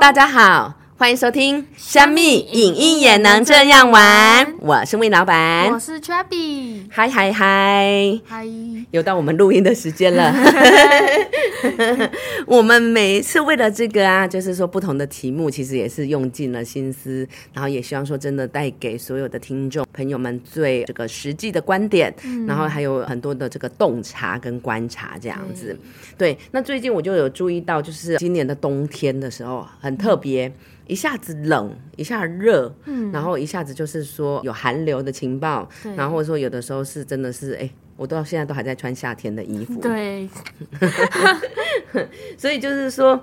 大家好，欢迎收听《香蜜影音也能这样玩》，我是魏老板，我是 Chubby，嗨嗨嗨，嗨，又到我们录音的时间了。我们每一次为了这个啊，就是说不同的题目，其实也是用尽了心思，然后也希望说真的带给所有的听众朋友们最这个实际的观点，然后还有很多的这个洞察跟观察这样子。对，那最近我就有注意到，就是今年的冬天的时候很特别，一下子冷，一下热，嗯，然后一下子就是说有寒流的情报，然后或者说有的时候是真的是哎。我到现在都还在穿夏天的衣服，对，所以就是说。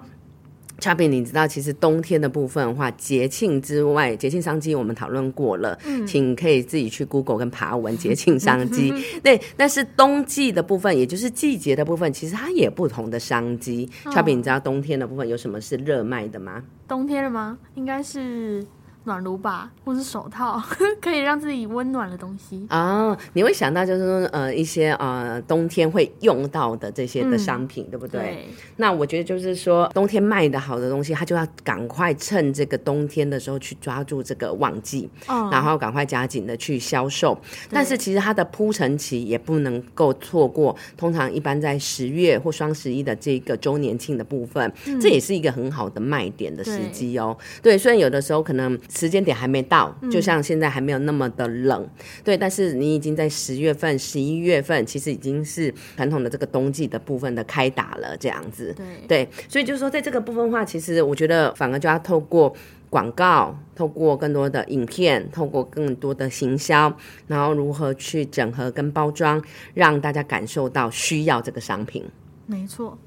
差别，你知道，其实冬天的部分的话，节庆之外，节庆商机我们讨论过了，请可以自己去 Google 跟爬文节庆商机。对，但是冬季的部分，也就是季节的部分，其实它也不同的商机。差别，你知道冬天的部分有什么是热卖的吗？冬天了吗？应该是暖炉吧，或是手套，可以让自己温暖的东西。哦，你会想到就是说，呃，一些呃冬天会用到的这些的商品，对不对？对，那我觉得就是说，冬天卖的好的东西，它就要赶快趁这个冬天的时候去抓住这个旺季，哦然后赶快加紧的去销售。但是其实它的铺陈期也不能够错过，通常一般在十月或双十一的这个周年庆的部分，这也是一个很好的卖点的时机哦。对，虽然有的时候可能时间点还没到，就像现在还没有那么的冷，对，但是你已经在十月份、十一月份，其实已经是传统的这个冬季的部分的开打了，这样子。对，对，所以就是说，在这个部分的话，其实我觉得反而就要透过广告，透过更多的影片，透过更多的行销，然后如何去整合跟包装，让大家感受到需要这个商品。没错，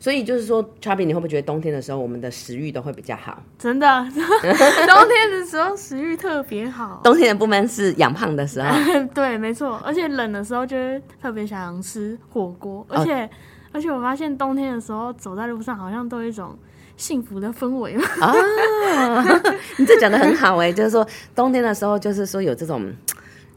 所以就是说 c h a b b y 你会不会觉得冬天的时候，我们的食欲都会比较好？真的，冬天的时候食欲特别好。冬天的部分是养胖的时候，对，没错，而且冷的时候就会特别想吃火锅，而且、而且我发现冬天的时候走在路上好像都有一种幸福的氛围。啊，你这讲的很好哎、就是说冬天的时候，就是说有这种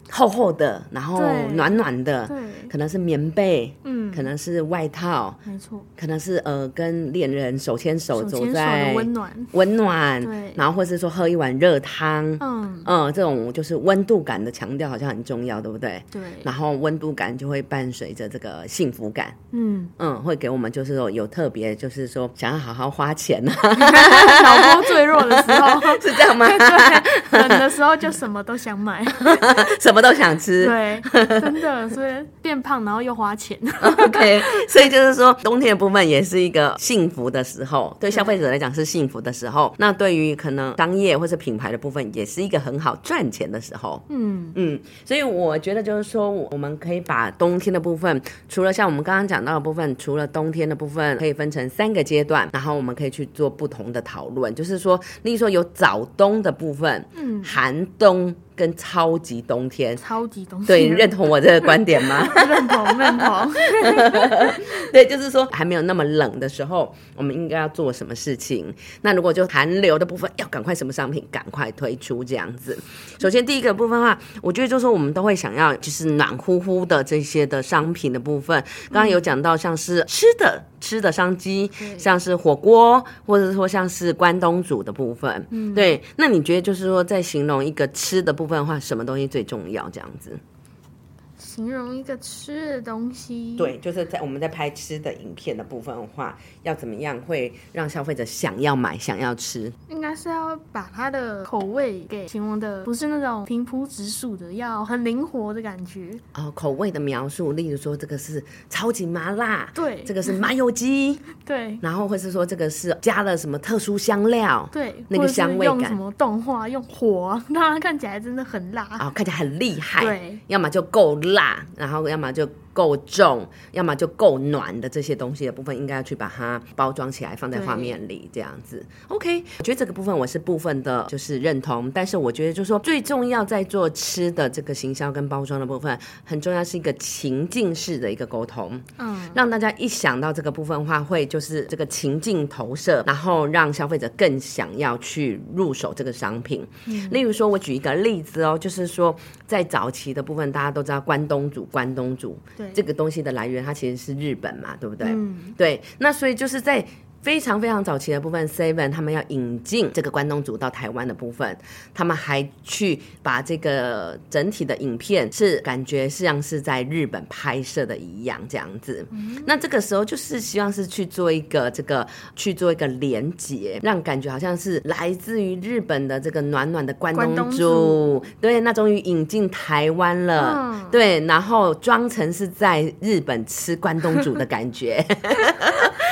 厚厚的，然后暖暖的，对，可能是棉被，嗯，可能是外套，没错，可能是呃跟恋人手牵手走在温暖。温暖，对。然后或是说喝一碗热汤，嗯，嗯，这种就是温度感的强调好像很重要，对不对？对，然后温度感就会伴随着这个幸福感，嗯，嗯，会给我们就是说有特别，就是说想要好好花钱啊，脑波最弱的时候，是这样吗？对，冷的时候就什么都想买，什么都想吃，对，真的，所以变胖然后又花钱，OK，所以就是说，冬天的部分也是一个幸福的时候，对消费者来讲是幸福的时候。那对于可能商业或是品牌的部分，也是一个很好赚钱的时候。嗯，嗯，所以我觉得就是说，我们可以把冬天的部分，除了像我们刚刚讲到的部分，除了冬天的部分，可以分成三个阶段，然后我们可以去做不同的讨论。就是说，例如说有早冬的部分，嗯，寒冬跟超级冬天。超级冬天，对，你认同我这个观点吗？认 同认同，对，就是说还没有那么冷的时候，我们应该要做什么事情？那如果就寒流的部分，要赶快什么商品赶快推出这样子。首先第一个部分的话，我觉得就是说我们都会想要就是暖乎乎的这些的商品的部分。刚刚有讲到像是吃的吃的商机，像是火锅，或者说像是关东煮的部分。嗯，对。那你觉得就是说在形容一个吃的部分的话，什么东西最重要？这样子？形容一个吃的东西，，对，就是在我们在拍吃的影片的部分的话，要怎么样会让消费者想要买、想要吃？应该是要把它的口味给形容的不是那种平铺直述的，要很灵活的感觉，哦，口味的描述，例如说这个是超级麻辣，对这个是麻油鸡，对。然后或是说这个是加了什么特殊香料，对，那个香味感用什么动画用火，让它看起来真的很辣。啊、看起来很厉害，对，要么就够辣，然后要么就够重，要么就够暖的这些东西的部分，应该要去把它包装起来，放在画面里这样子。OK，我觉得这个部分我是部分的，就是认同，但是我觉得就是说最重要在做吃的这个行销跟包装的部分，很重要是一个情境式的一个沟通。嗯，让大家一想到这个部分的话，会就是这个情境投射，然后让消费者更想要去入手这个商品。例如说，我举一个例子哦，就是说在早期的部分，大家都知道关东煮，关东煮对，这个东西的来源，它其实是日本嘛，对不对？嗯，对，那所以就是在非常非常早期的部分，Seven 他们要引进这个关东煮到台湾的部分，他们还去把这个整体的影片是感觉像是在日本拍摄的一样这样子。那这个时候就是希望是去做一个这个去做一个连接，让感觉好像是来自于日本的这个暖暖的关东煮。煮，对，那终于引进台湾了，嗯。对，然后装成是在日本吃关东煮的感觉。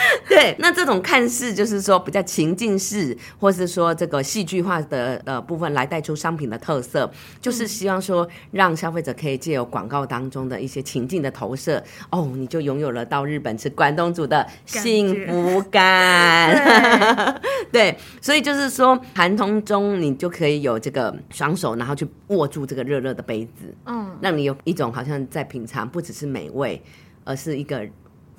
对，那这种看似就是说比较情境式，或是说这个戏剧化的呃部分来带出商品的特色，就是希望说让消费者可以借由广告当中的一些情境的投射，哦，你就拥有了到日本吃关东煮的幸福感。对，所以就是说，寒冬中你就可以有这个双手，然后去握住这个热热的杯子，嗯，让你有一种好像在品尝，不只是美味，而是一个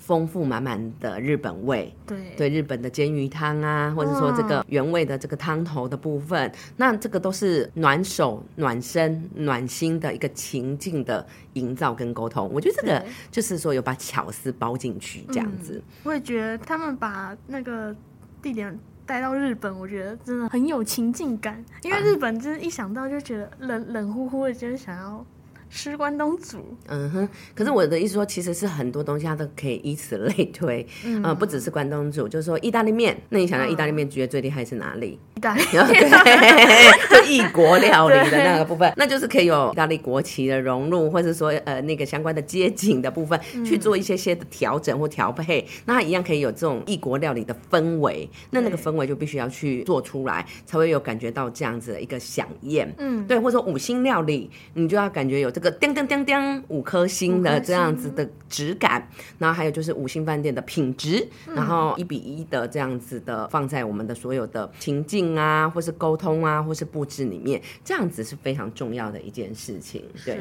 丰富满满的日本味。对对日本的煎鱼汤啊，或者说这个原味的这个汤头的部分，那这个都是暖手、暖身、暖心的一个情境的营造跟沟通。我觉得这个就是说有把巧思包进去，这样子。我也觉得他们把那个地点带到日本，我觉得真的很有情境感，因为日本就是一想到就觉得冷冷乎乎的，就是想要吃关东煮。嗯哼，可是我的意思说，其实是很多东西它都可以以此类推，嗯、呃，不只是关东煮，就是说意大利面。那你想到意大利面，觉得最厉害是哪里？意大利 对，就异国料理的那个部分，那就是可以有意大利国旗的融入，或者说呃那个相关的街景的部分，去做一些些的调整或调配，那它一样可以有这种异国料理的氛围。那那个氛围就必须要去做出来，才会有感觉到这样子的一个响宴。嗯，对，或者说五星料理，你就要感觉有这个叮叮叮叮五颗星的这样子的质感，然后还有就是五星饭店的品质，嗯然后一比一的这样子的放在我们的所有的情境啊，或是沟通啊，或是布置里面，这样子是非常重要的一件事情。对，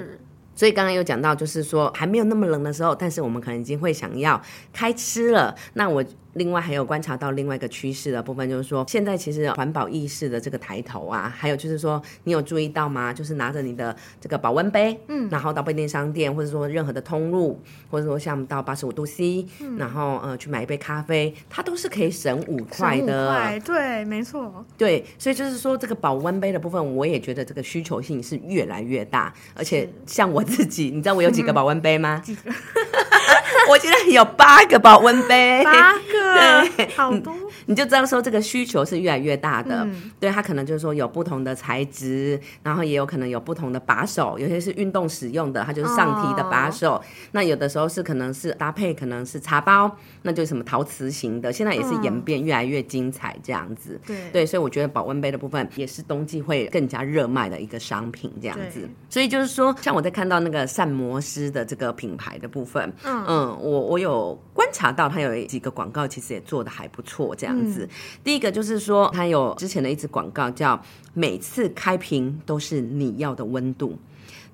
所以刚刚有讲到，就是说还没有那么冷的时候，但是我们可能已经会想要开吃了。那我另外还有观察到另外一个趋势的部分，就是说现在其实环保意识的这个抬头啊，还有就是说你有注意到吗？就是拿着你的这个保温杯，嗯，然后到便利商店或者说任何的通路，或者说像到八十五度 C，、嗯然后呃去买一杯咖啡，它都是可以省五块省的。五块，对，没错，对，所以就是说，这个保温杯的部分，我也觉得这个需求性是越来越大，而且像我自己，你知道我有几个保温杯吗？几个？我现在有八个保温杯，八个，好多。你就知道说这个需求是越来越大的。嗯对，它可能就是说有不同的材质，然后也有可能有不同的把手，有些是运动使用的，它就是上提的把手。那有的时候是可能是搭配，可能是茶包，那就是什么陶瓷型的，现在也是演变越来越精彩这样子。对对，所以我觉得保温杯的部分也是冬季会更加热卖的一个商品，这样子。所以就是说，像我在看到那个膳魔师的这个品牌的部分，嗯嗯，我我有观察到它有几个广告，其实也做的还不错，这样子。第一个就是说，它有之前的一支广告叫“每次开瓶都是你要的温度”。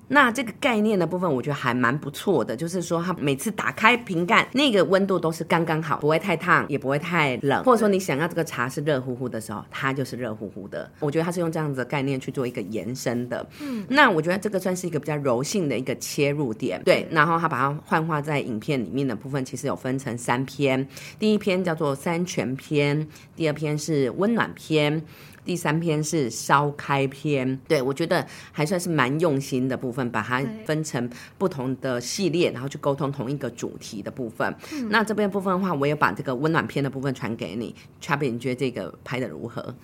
那这个概念的部分，我觉得还蛮不错的，就是说它每次打开瓶盖，那个温度都是刚刚好，不会太烫，也不会太冷，或者说你想要这个茶是热乎乎的时候，它就是热乎乎的。我觉得它是用这样子的概念去做一个延伸的。嗯，那我觉得这个算是一个比较柔性的一个切入点。对，然后它把它幻化在影片里面的部分，其实有分成三篇，第一篇叫做三全篇，第二篇是温暖篇。第三篇是烧开篇，对我觉得还算是蛮用心的部分，把它分成不同的系列，然后去沟通同一个主题的部分。那这边部分的话，我也把这个温暖篇的部分传给你 c h a b b y 你觉得这个拍的如何？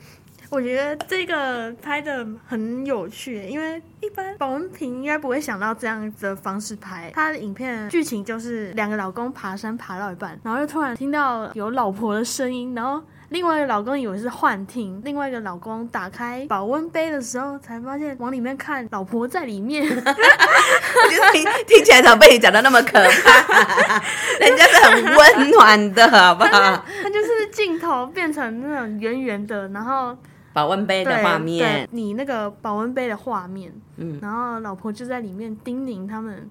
我觉得这个拍的很有趣，因为一般保温瓶应该不会想到这样子的方式拍。他的影片剧情就是两个老公爬山爬到一半，然后就突然听到有老婆的声音，然后另外一个老公以为是幻听，另外一个老公打开保温杯的时候才发现往里面看，老婆在里面。听 听起来怎么被你讲的那么可怕？人家是很温暖的，好不好？它就是镜头变成那种圆圆的，然后保温杯的对画面对，你那个保温杯的画面，嗯，然后老婆就在里面叮咛他们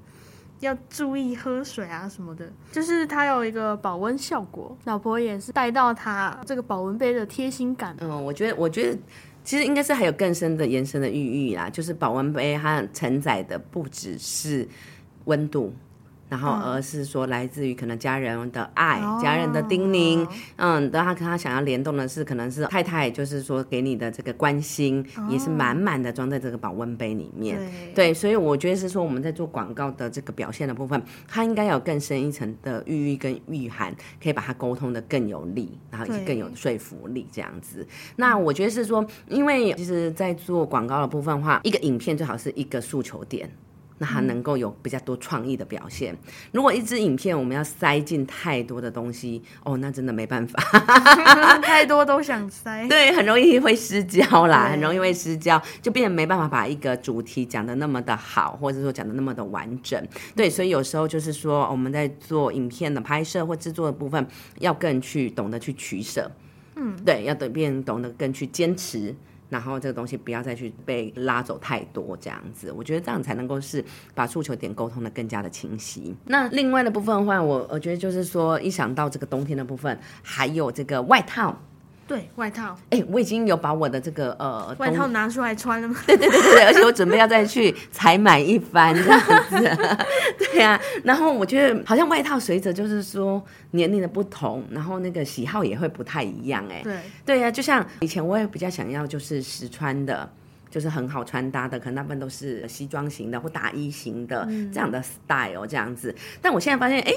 要注意喝水啊什么的，就是它有一个保温效果。老婆也是带到它这个保温杯的贴心感，嗯，我觉得，我觉得其实应该是还有更深的延伸的寓意啦，就是保温杯它承载的不只是温度。然后而是说来自于可能家人的爱、哦家人的叮咛，嗯，然后他他想要联动的是可能是太太，就是说给你的这个关心，也是满满的装在这个保温杯里面。对对，所以我觉得是说我们在做广告的这个表现的部分，它应该有更深一层的寓意跟意涵，可以把它沟通的更有力，然后也对更有说服力这样子。那我觉得是说，因为其实，在做广告的部分的话，一个影片最好是一个诉求点。那它能够有比较多创意的表现。如果一支影片我们要塞进太多的东西，哦，那真的没办法。太多都想塞。对，很容易会失焦啦，很容易会失焦，就变得没办法把一个主题讲的那么的好，或者说讲的那么的完整。对，所以有时候就是说我们在做影片的拍摄或制作的部分，要更去懂得去取舍。嗯，对，要懂变懂得更去坚持。然后这个东西不要再去被拉走太多，这样子，我觉得这样才能够是把诉求点沟通的更加的清晰。那另外的部分的话，我我觉得就是说，一想到这个冬天的部分，还有这个外套，对，外套，哎，我已经有把我的这个呃外套拿出来穿了吗？对对对对对，而且我准备要再去采买一番这样子，对啊。然后我觉得好像外套随着就是说年龄的不同，然后那个喜好也会不太一样哎。对，对呀、就像以前我也比较想要就是实穿的。就是很好穿搭的，可能大部分都是西装型的或大衣型的、这样的 style 这样子。但我现在发现，哎，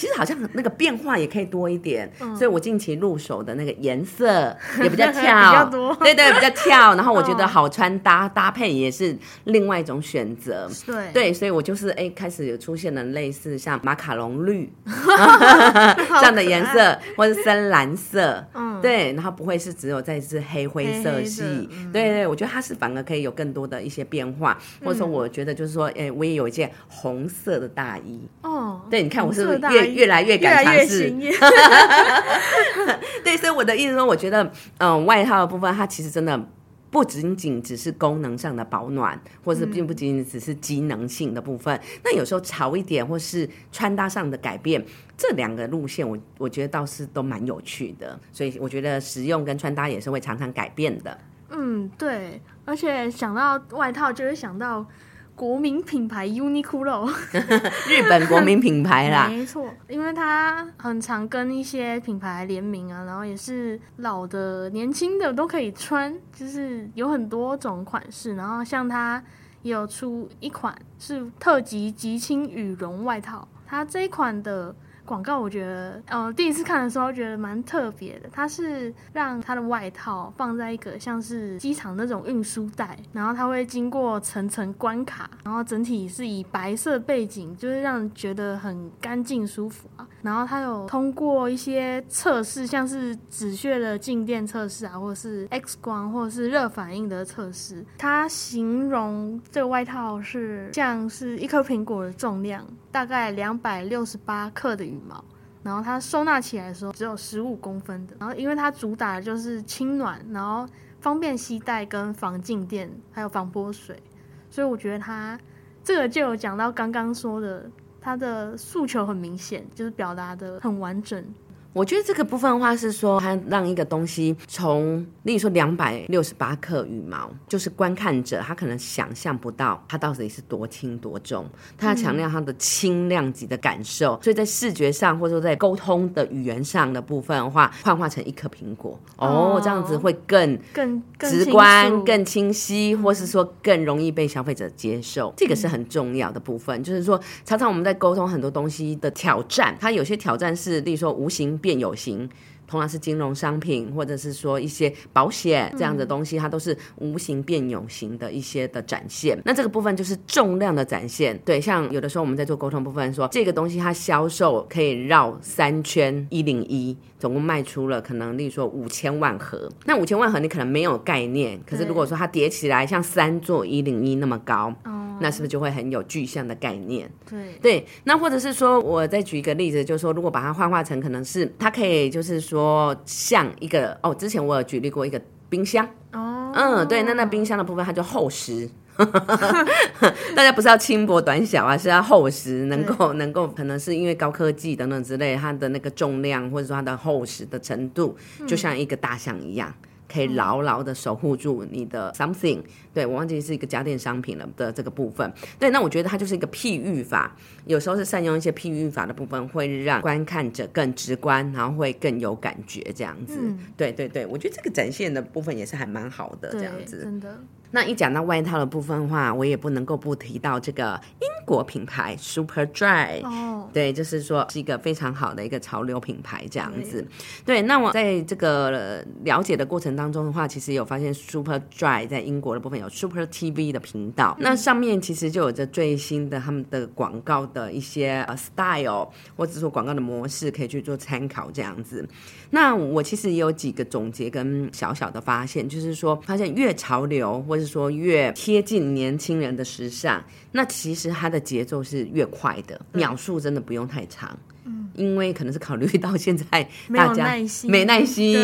其实好像那个变化也可以多一点。所以我近期入手的那个颜色 也比较跳，比较多。对对，比较跳。然后我觉得哦好穿搭搭配也是另外一种选择。对，对，所以我就是哎，开始有出现了类似像马卡龙绿这样的颜色，或者深蓝色，嗯，对，然后不会是只有在是黑灰色黑黑的系，嗯。对对，我觉得它是反而可以有更多的一些变化，或者说我觉得就是说，哎，我也有一件红色的大衣，哦，对，你看我是越越来越敢尝试？对，所以我的意思说，我觉得，嗯，外套的部分它其实真的。不仅仅只是功能上的保暖，或是并不仅仅只是机能性的部分。那有时候潮一点，或是穿搭上的改变，这两个路线我我觉得倒是都蛮有趣的。所以我觉得实用跟穿搭也是会常常改变的。嗯，对，而且想到外套就会想到国民品牌 Uniqlo，日本国民品牌啦，没错，因为它很常跟一些品牌联名啊，然后也是老的、年轻的都可以穿，就是有很多种款式。然后像它也有出一款是特级极轻羽绒外套，它这一款的。广告我觉得，呃，第一次看的时候觉得蛮特别的。它是让它的外套放在一个像是机场那种运输带，然后它会经过层层关卡，然后整体是以白色背景，就是让人觉得很干净舒服啊。然后它有通过一些测试，像是止血的静电测试啊，或者是 X 光，或者是热反应的测试。它形容这个外套是像是一颗苹果的重量，大概两百六十八克的毛。然后它收纳起来的时候只有十五公分的，然后因为它主打的就是轻暖，然后方便携带跟防静电，还有防泼水，所以我觉得它这个就有讲到刚刚说的，它的诉求很明显，就是表达的很完整。我觉得这个部分的话是说，它让一个东西从，例如说两百六十八克羽毛，就是观看者他可能想象不到它到底是多轻多重，他要强调它的轻量级的感受，所以在视觉上或者说在沟通的语言上的部分的话，幻化成一颗苹果，哦，哦这样子会更更更直观、更清晰，或是说更容易被消费者接受，这个是很重要的部分。就是说，常常我们在沟通很多东西的挑战，它有些挑战是，例如说无形变有形。同样是金融商品，或者是说一些保险这样的东西，它都是无形变有形的一些的展现。那这个部分就是重量的展现。对，像有的时候我们在做沟通部分说，这个东西它销售可以绕三圈一零一，总共卖出了可能，例如说五千万盒。那五千万盒你可能没有概念，可是如果说它叠起来像三座一零一那么高，哦，那是不是就会很有具象的概念？对，对，那或者是说，我再举一个例子，就是说，如果把它幻化成可能是它可以就是说像一个哦，之前我有举例过一个冰箱，哦，嗯，对，那那冰箱的部分它就厚实。大家不是要轻薄短小啊，是要厚实，能够能够，可能是因为高科技等等之类，它的那个重量或者说它的厚实的程度，就像一个大象一样。可以牢牢的守护住你的 something。对我忘记是一个家电商品了的这个部分。对，那我觉得它就是一个譬喻法，有时候是善用一些譬喻法的部分，会让观看者更直观，然后会更有感觉这样子。对对对，我觉得这个展现的部分也是还蛮好的这样子。真的。那一讲到外套的部分的话，我也不能够不提到这个英国品牌 Super Dry。哦，对，就是说是一个非常好的一个潮流品牌这样子。对，那我在这个了解的过程当中的话，其实有发现 Super Dry 在英国的部分有 Super TV 的频道，那上面其实就有着最新的他们的广告的一些呃 style，或者说广告的模式可以去做参考这样子。那我其实也有几个总结跟小小的发现，就是说发现越潮流或者说越贴近年轻人的时尚，那其实它的节奏是越快的，秒数真的不用太长。嗯，因为可能是考虑到现在大家没耐心，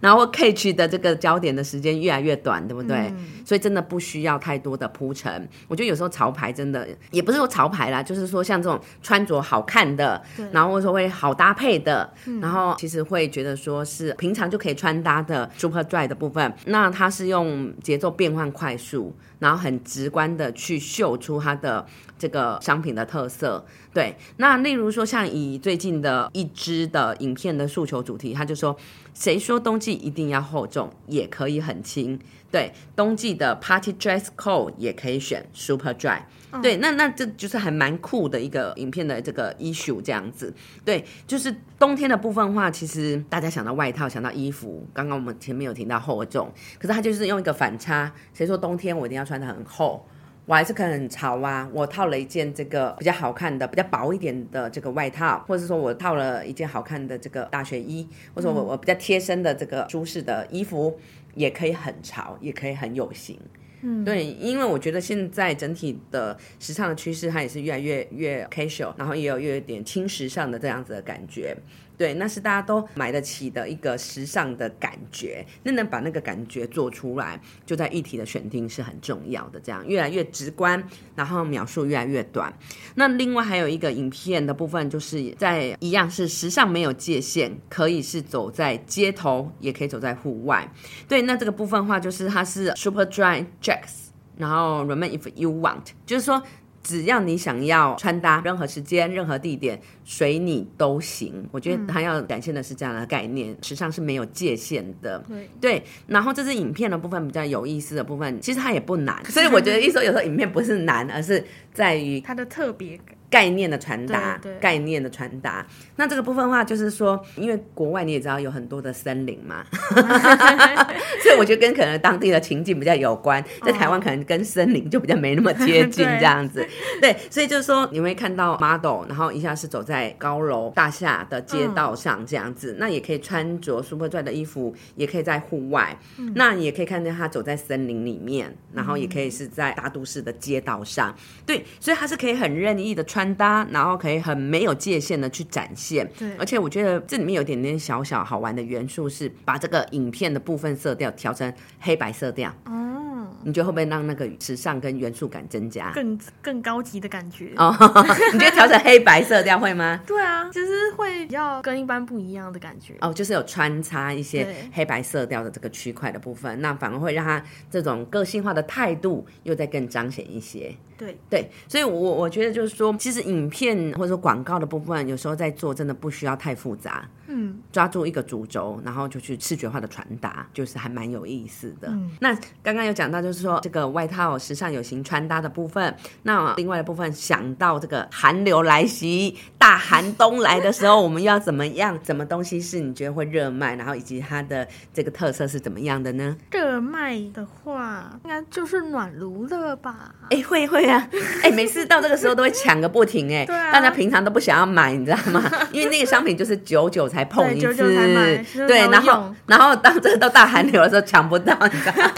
然后 catch 的这个焦点的时间越来越短，对不对？所以真的不需要太多的铺陈。我觉得有时候潮牌真的也不是说潮牌啦，就是说像这种穿着好看的，然后或者说会好搭配的，然后其实会觉得说是平常就可以穿搭的 super dry 的部分，那它是用节奏变换快速，然后很直观的去秀出它的这个商品的特色。对，那例如说像以最近的一支的影片的诉求主题，他就说，谁说冬季一定要厚重，也可以很轻。对，冬季的 party dress code 也可以选 super dry。对，那那这就是还蛮酷的一个影片的这个 issue 这样子。对，就是冬天的部分话，其实大家想到外套，想到衣服，刚刚我们前面有提到厚重，可是他就是用一个反差，谁说冬天我一定要穿的很厚？我还是可能很潮啊！我套了一件这个比较好看的、比较薄一点的这个外套，或者是说我套了一件好看的这个大学衣，或者我我比较贴身的这个舒适的衣服，也可以很潮，也可以很有型。嗯，对，因为我觉得现在整体的时尚的趋势，它也是越来越越 casual，然后也有越有点轻时尚的这样子的感觉。对，那是大家都买得起的一个时尚的感觉，那能把那个感觉做出来，就在议题的选定是很重要的。这样越来越直观，然后描述越来越短。那另外还有一个影片的部分，就是在一样是时尚没有界限，可以是走在街头，也可以走在户外。对，那这个部分话就是它是 Super Dry Jacks，然后 Remain if you want，就是说。只要你想要穿搭，任何时间、任何地点，随你都行。我觉得他要展现的是这样的概念，时尚是没有界限的。对对，然后这支影片的部分比较有意思的部分，其实它也不难，所以我觉得一说有时候影片不是难，而是在于它的特别感。概念的传达，概念的传达。那这个部分的话，就是说，因为国外你也知道有很多的森林嘛，所以我觉得跟可能当地的情境比较有关。在台湾可能跟森林就比较没那么接近 这样子。对，所以就是说你会看到 model，然后一下是走在高楼大厦的街道上这样子，那也可以穿着 super dry 的衣服，也可以在户外。那你也可以看见他走在森林里面，然后也可以是在大都市的街道上。对，所以他是可以很任意的。穿搭，然后可以很没有界限的去展现，对，而且我觉得这里面有点点小小好玩的元素，是把这个影片的部分色调调成黑白色调。哦，你觉得会不会让那个时尚跟元素感增加？更更高级的感觉哦？你觉得调成黑白色调会吗？对啊，其实会比较跟一般不一样的感觉。哦，就是有穿插一些黑白色调的这个区块的部分，那反而会让他这种个性化的态度又再更彰显一些。对对，所以，我我觉得就是说，其实影片或者说广告的部分，有时候在做真的不需要太复杂，嗯，抓住一个主轴，然后就去视觉化的传达，就是还蛮有意思的。那刚刚有讲到，就是说这个外套时尚有型穿搭的部分，那另外的部分想到这个寒流来袭、大寒冬来的时候，我们要怎么样？什么东西是你觉得会热卖？然后以及它的这个特色是怎么样的呢？热卖的话，应该就是暖炉了吧？哎，会会。啊，哎，每次到这个时候都会抢个不停，哎，对啊大家平常都不想要买，你知道吗？因为那个商品就是久久才碰一次，对，然后然后当这个到大寒流的时候抢不到，你知道吗？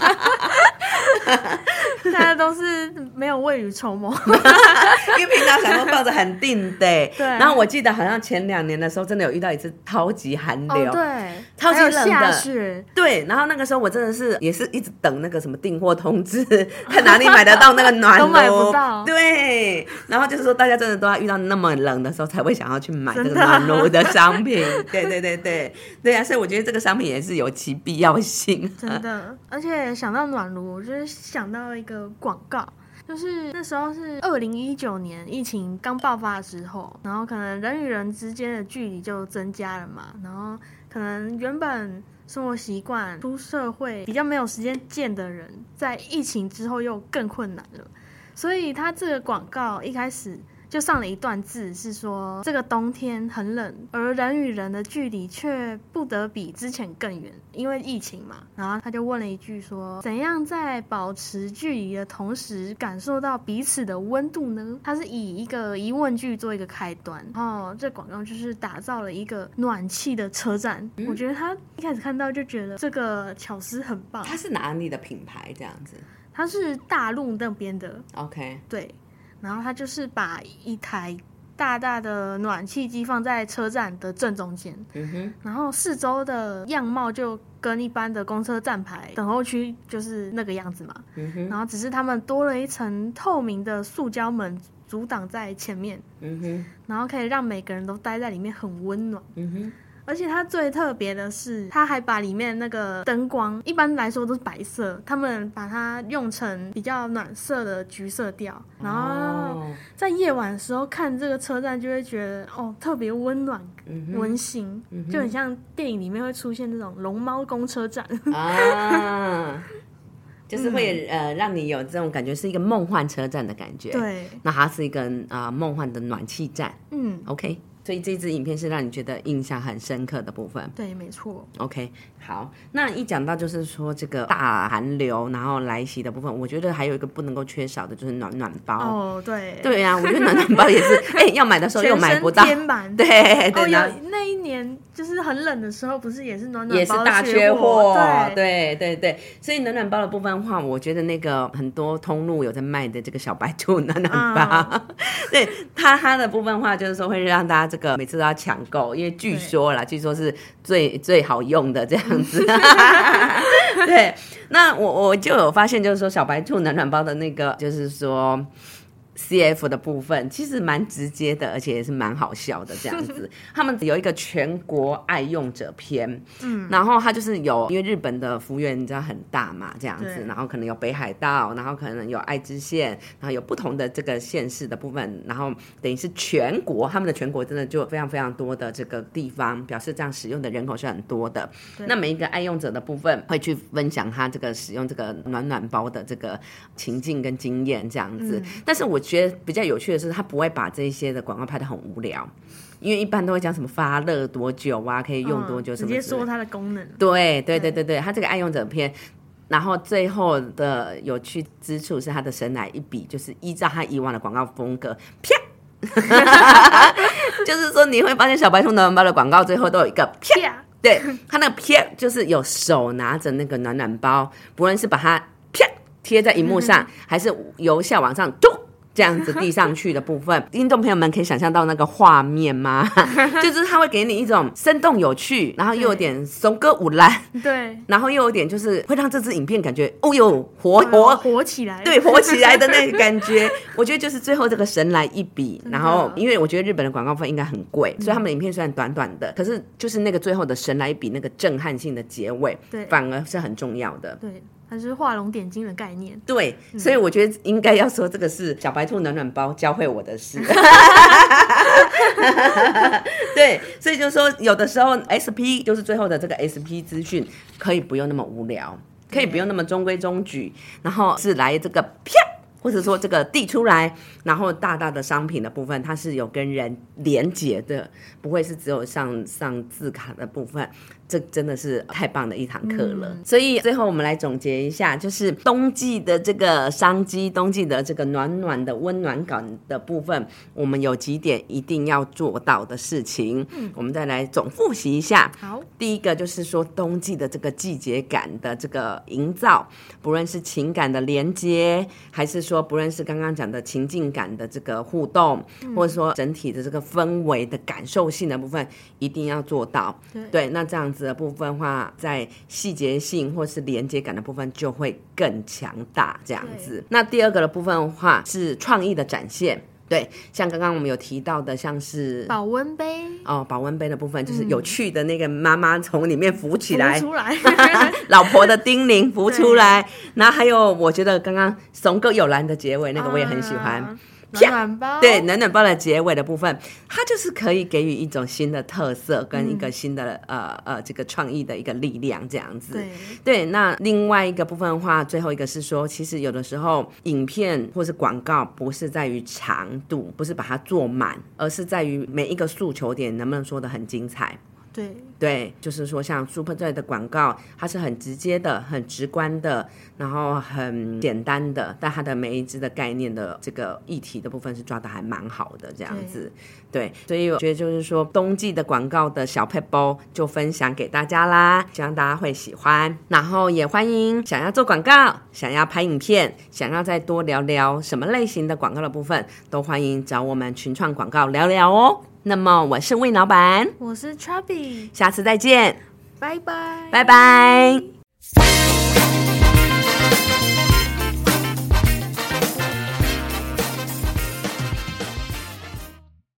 大家都是没有未雨绸缪，因为平然后想说抱着很定的，对。然后我记得好像前两年的时候，真的有遇到一次超级寒流，哦对，超级冷的。雪，对，然后那个时候我真的是也是一直等那个什么订货通知，看哪里买得到那个暖炉，都买不到。对，然后就是说大家真的都要遇到那么冷的时候才会想要去买这个暖炉的商品。对对对对。对啊，所以我觉得这个商品也是有其必要性。真的，而且想到暖炉，我就是想到一个个广告，就是那时候是二零一九年疫情刚爆发的时候，然后可能人与人之间的距离就增加了嘛，然后可能原本生活习惯、出社会比较没有时间见的人，在疫情之后又更困难了，所以他这个广告一开始。就上了一段字，是说这个冬天很冷，而人与人的距离却不得比之前更远，因为疫情嘛。然后他就问了一句说：“怎样在保持距离的同时感受到彼此的温度呢？”他是以一个疑问句做一个开端，然后这广告就是打造了一个暖气的车站。我觉得他一开始看到就觉得这个巧思很棒，它是哪里的品牌这样子它是大陆那边的，？OK，对，然后他就是把一台大大的暖气机放在车站的正中间，嗯哼，然后四周的样貌就跟一般的公车站牌等候区就是那个样子嘛，嗯哼，然后只是他们多了一层透明的塑胶门阻挡在前面，嗯哼，然后可以让每个人都待在里面很温暖。嗯哼，而且它最特别的是，它还把里面那个灯光，一般来说都是白色，他们把它用成比较暖色的橘色调，然后哦，在夜晚的时候看这个车站，就会觉得哦特别温暖、温馨，就很像电影里面会出现那种龙猫公车站。啊，就是会、呃让你有这种感觉，是一个梦幻车站的感觉。，对，那它是一个啊、呃梦幻的暖气站。嗯，OK，所以这支影片是让你觉得印象很深刻的部分。对，没错。OK，好，那一讲到就是说这个大寒流然后来袭的部分，我觉得还有一个不能够缺少的就是暖暖包。哦，对，对呀、我觉得暖暖包也是，哎、要买的时候又买不到。对哦，对，有那一年就是很冷的时候，不是也是暖暖包也是包大缺货？对，对对对，所以暖暖包的部分的话，我觉得那个很多通路有在卖的这个小白兔暖暖包，对它它的部分的话，就是说会让大家这个每次都要抢购，因为据说啦，据说是最最好用的这样子。对，那我我就有发现，就是说小白兔暖暖包的那个，就是说。CF 的部分其实蛮直接的，而且也是蛮好笑的这样子。他们有一个全国爱用者篇，嗯，然后他就是有，因为日本的幅员你知道很大嘛，这样子，然后可能有北海道，然后可能有爱知县，然后有不同的这个县市的部分，然后等于是全国，他们的全国真的就非常非常多的这个地方，表示这样使用的人口是很多的。那每一个爱用者的部分会去分享他这个使用这个暖暖包的这个情境跟经验这样子。但是我觉得比较有趣的是，他不会把这一些的广告拍的很无聊。因为一般都会讲什么发热多久啊，可以用多久嗯什么直接说它的功能。对对对对对，它这个爱用者篇，然后最后的有趣之处是他的神来一笔，就是依照他以往的广告风格，啪，就是说你会发现小白兔暖暖包的广告最后都有一个啪，啪，对，他那个啪就是有手拿着那个暖暖包，不论是把它啪贴在荧幕上，还是由下往上嘟。这样子递上去的部分，听众朋友们可以想象到那个画面吗？就是它会给你一种生动有趣，然后又有点松歌舞兰，对，然后又有点就是会让这支影片感觉哦哟活活活起来。对，活起来的那个感觉，我觉得就是最后这个神来一笔。然后，因为我觉得日本的广告费应该很贵，所以他们的影片虽然短短的，可是就是那个最后的神来一笔那个震撼性的结尾，对反而是很重要的。对，它是画龙点睛的概念。对，所以我觉得应该要说这个是小白兔暖暖包教会我的事。对，所以就说有的时候 SP 就是最后的这个 SP 资讯可以不用那么无聊，可以不用那么中规中矩，然后是来这个啪。或者说这个递出来，然后大大的商品的部分，它是有跟人连接的，不会是只有上上字卡的部分。这真的是太棒的一堂课了。所以最后我们来总结一下，就是冬季的这个商机，冬季的这个暖暖的温暖感的部分，我们有几点一定要做到的事情。嗯，我们再来总复习一下。好，第一个就是说冬季的这个季节感的这个营造，不论是情感的连接，还是说不论是刚刚讲的情境感的这个互动，或者说整体的这个氛围的感受性的部分，一定要做到。对那这样子的部分的话，在细节性或是连接感的部分就会更强大。这样子，那第二个的部分的话是创意的展现。对，像刚刚我们有提到的，像是保温杯哦，保温杯的部分就是有趣的那个妈妈从里面浮起来，浮出来，老婆的叮咛浮出来，然后还有我觉得刚刚怂哥有兰的结尾那个我也很喜欢。啊暖暖包，对，暖暖包的结尾的部分，它就是可以给予一种新的特色跟一个新的、呃呃这个创意的一个力量，这样子。对对，那另外一个部分的话，最后一个是说，其实有的时候影片或是广告不是在于长度，不是把它做满，而是在于每一个诉求点能不能说的很精彩。对对，就是说像 Super Joy 的广告，它是很直接的、很直观的，然后很简单的，但它的每一支的概念的这个议题的部分是抓的还蛮好的，这样子。对，所以我觉得就是说冬季的广告的小 p 包就分享给大家啦，希望大家会喜欢。然后也欢迎想要做广告、想要拍影片、想要再多聊聊什么类型的广告的部分，都欢迎找我们群创广告聊聊哦。那么我是魏老板。我是 chubby 下次再见。拜拜。拜拜。